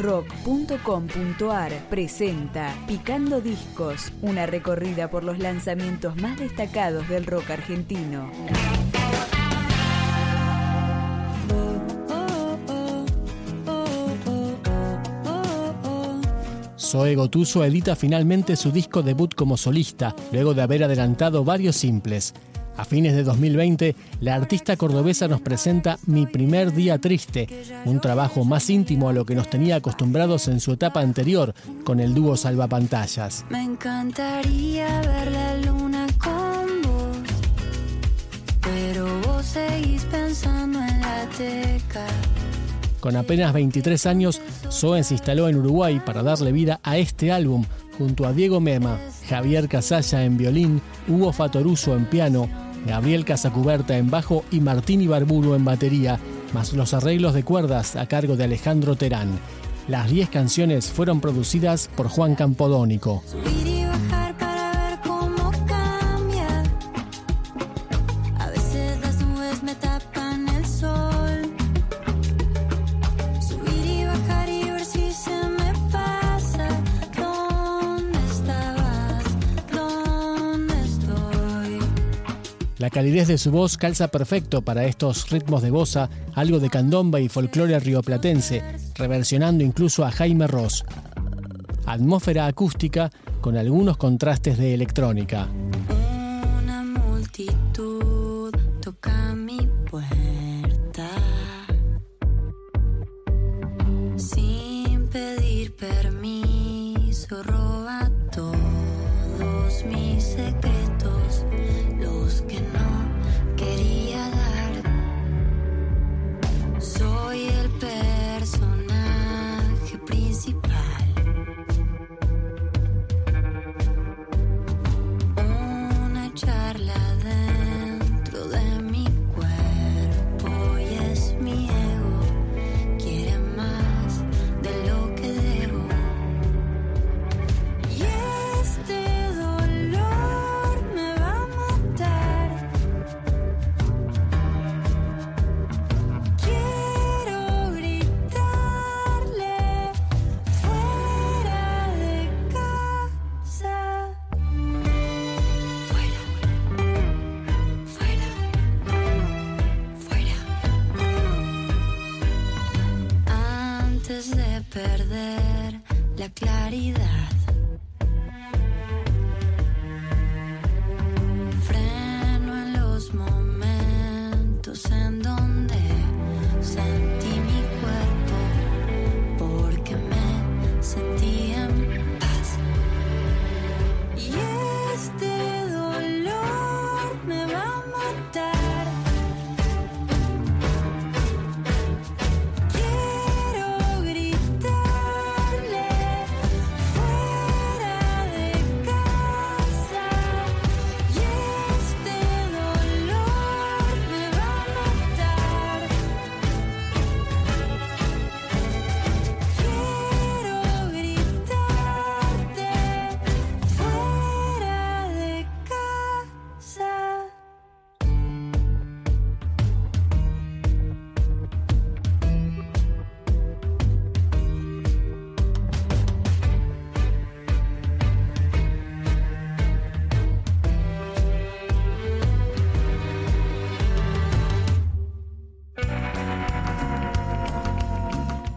rock.com.ar presenta Picando Discos, una recorrida por los lanzamientos más destacados del rock argentino. Zoe Gotuso edita finalmente su disco debut como solista, luego de haber adelantado varios simples. A fines de 2020, la artista cordobesa nos presenta Mi primer día triste, un trabajo más íntimo a lo que nos tenía acostumbrados en su etapa anterior con el dúo Salvapantallas. Me encantaría ver la luna con vos, pero vos seguís pensando en la teca. Con apenas 23 años, Zoe se instaló en Uruguay para darle vida a este álbum, junto a Diego Mema, Javier Casalla en violín, Hugo Fatoruso en piano, Gabriel Casacuberta en bajo y Martín Ibarburu en batería, más los arreglos de cuerdas a cargo de Alejandro Terán. Las 10 canciones fueron producidas por Juan Campodónico. La calidez de su voz calza perfecto para estos ritmos de bossa, algo de candomba y folclore rioplatense, reversionando incluso a Jaime Ross. Atmósfera acústica con algunos contrastes de electrónica. Una multitud toca mi puerta sin pedir permiso, roba todos mis secretos, De perder la claridad.